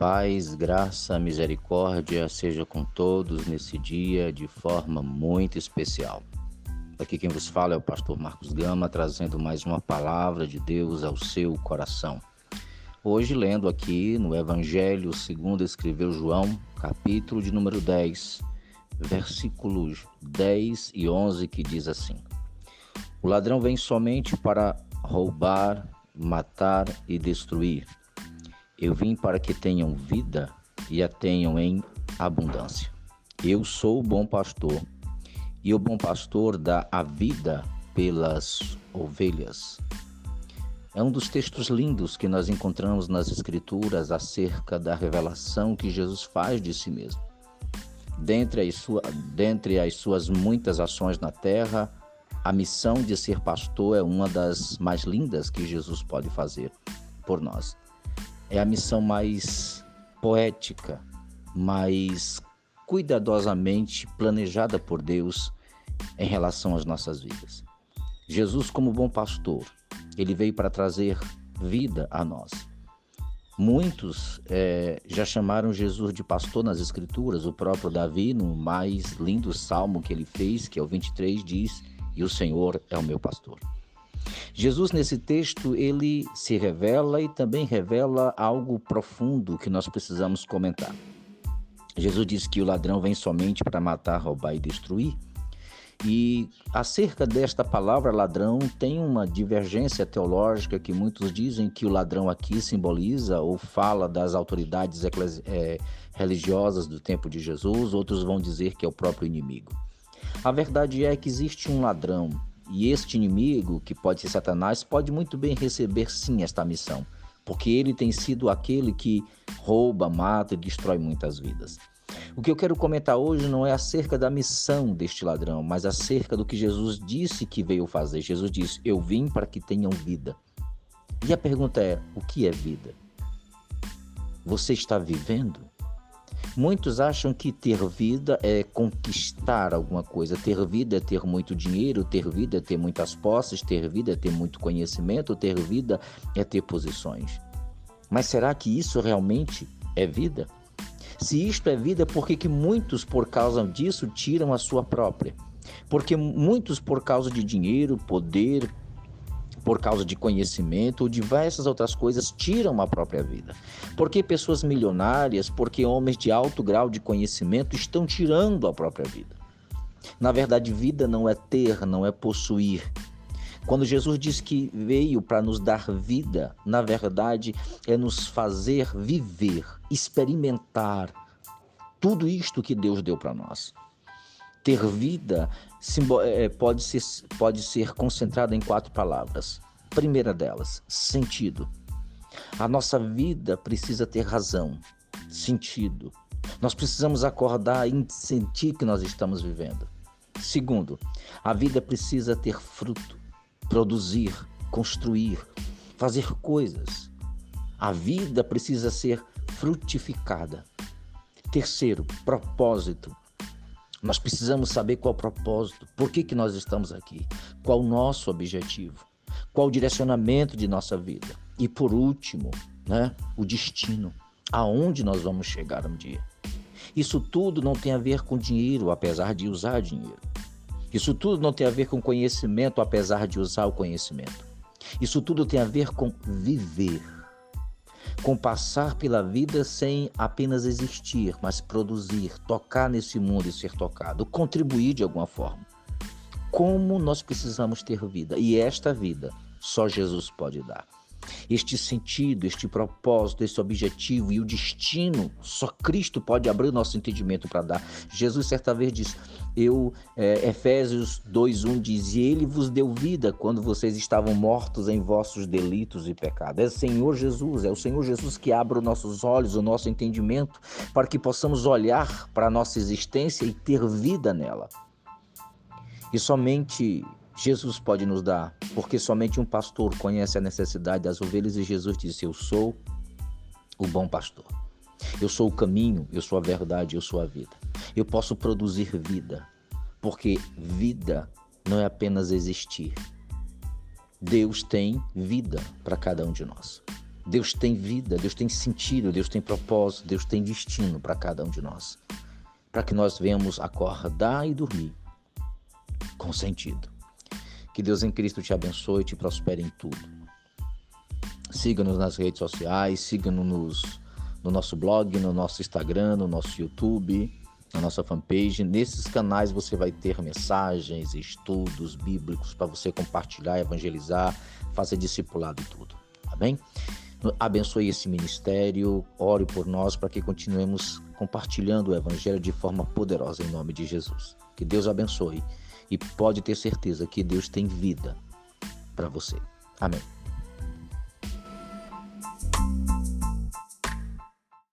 Paz, graça, misericórdia seja com todos nesse dia de forma muito especial. Aqui quem vos fala é o pastor Marcos Gama, trazendo mais uma palavra de Deus ao seu coração. Hoje, lendo aqui no Evangelho segundo escreveu João, capítulo de número 10, versículos 10 e 11, que diz assim: O ladrão vem somente para roubar, matar e destruir. Eu vim para que tenham vida e a tenham em abundância. Eu sou o bom pastor, e o bom pastor dá a vida pelas ovelhas. É um dos textos lindos que nós encontramos nas Escrituras acerca da revelação que Jesus faz de si mesmo. Dentre as, sua, dentre as suas muitas ações na terra, a missão de ser pastor é uma das mais lindas que Jesus pode fazer por nós é a missão mais poética, mais cuidadosamente planejada por Deus em relação às nossas vidas. Jesus, como bom pastor, ele veio para trazer vida a nós. Muitos é, já chamaram Jesus de pastor nas Escrituras. O próprio Davi, no mais lindo salmo que ele fez, que é o 23, diz: E o Senhor é o meu pastor. Jesus, nesse texto, ele se revela e também revela algo profundo que nós precisamos comentar. Jesus diz que o ladrão vem somente para matar, roubar e destruir. E acerca desta palavra ladrão, tem uma divergência teológica que muitos dizem que o ladrão aqui simboliza ou fala das autoridades é, religiosas do tempo de Jesus, outros vão dizer que é o próprio inimigo. A verdade é que existe um ladrão e este inimigo, que pode ser Satanás, pode muito bem receber sim esta missão, porque ele tem sido aquele que rouba, mata e destrói muitas vidas. O que eu quero comentar hoje não é acerca da missão deste ladrão, mas acerca do que Jesus disse que veio fazer. Jesus disse: Eu vim para que tenham vida. E a pergunta é: o que é vida? Você está vivendo? Muitos acham que ter vida é conquistar alguma coisa. Ter vida é ter muito dinheiro, ter vida é ter muitas posses, ter vida é ter muito conhecimento, ter vida é ter posições. Mas será que isso realmente é vida? Se isto é vida, por que, que muitos, por causa disso, tiram a sua própria? Porque muitos, por causa de dinheiro, poder, por causa de conhecimento ou diversas outras coisas, tiram a própria vida. Porque pessoas milionárias, porque homens de alto grau de conhecimento estão tirando a própria vida. Na verdade, vida não é ter, não é possuir. Quando Jesus diz que veio para nos dar vida, na verdade é nos fazer viver, experimentar tudo isto que Deus deu para nós. Ter vida é, pode ser, pode ser concentrada em quatro palavras. Primeira delas, sentido. A nossa vida precisa ter razão, sentido. Nós precisamos acordar e sentir que nós estamos vivendo. Segundo, a vida precisa ter fruto, produzir, construir, fazer coisas. A vida precisa ser frutificada. Terceiro, propósito. Nós precisamos saber qual o propósito, por que, que nós estamos aqui, qual o nosso objetivo, qual o direcionamento de nossa vida. E por último, né, o destino, aonde nós vamos chegar um dia. Isso tudo não tem a ver com dinheiro, apesar de usar dinheiro. Isso tudo não tem a ver com conhecimento, apesar de usar o conhecimento. Isso tudo tem a ver com viver com passar pela vida sem apenas existir, mas produzir, tocar nesse mundo e ser tocado, contribuir de alguma forma. Como nós precisamos ter vida e esta vida só Jesus pode dar. Este sentido, este propósito, esse objetivo e o destino, só Cristo pode abrir o nosso entendimento para dar. Jesus certa vez disse: Eu, é, Efésios 2:1 diz: E Ele vos deu vida quando vocês estavam mortos em vossos delitos e pecados. É o Senhor Jesus, é o Senhor Jesus que abre os nossos olhos, o nosso entendimento, para que possamos olhar para a nossa existência e ter vida nela. E somente Jesus pode nos dar, porque somente um pastor conhece a necessidade das ovelhas e Jesus disse: Eu sou o bom pastor. Eu sou o caminho, eu sou a verdade, eu sou a vida. Eu posso produzir vida, porque vida não é apenas existir. Deus tem vida para cada um de nós. Deus tem vida, Deus tem sentido, Deus tem propósito, Deus tem destino para cada um de nós. Para que nós venhamos acordar e dormir com sentido. Que Deus em Cristo te abençoe e te prospere em tudo. Siga-nos nas redes sociais, siga-nos no nosso blog, no nosso Instagram, no nosso YouTube, na nossa fanpage. Nesses canais você vai ter mensagens, estudos bíblicos para você compartilhar, evangelizar, fazer discipulado e tudo. Tá bem? Abençoe esse ministério, ore por nós para que continuemos compartilhando o evangelho de forma poderosa em nome de Jesus. Que Deus abençoe e pode ter certeza que Deus tem vida para você. Amém.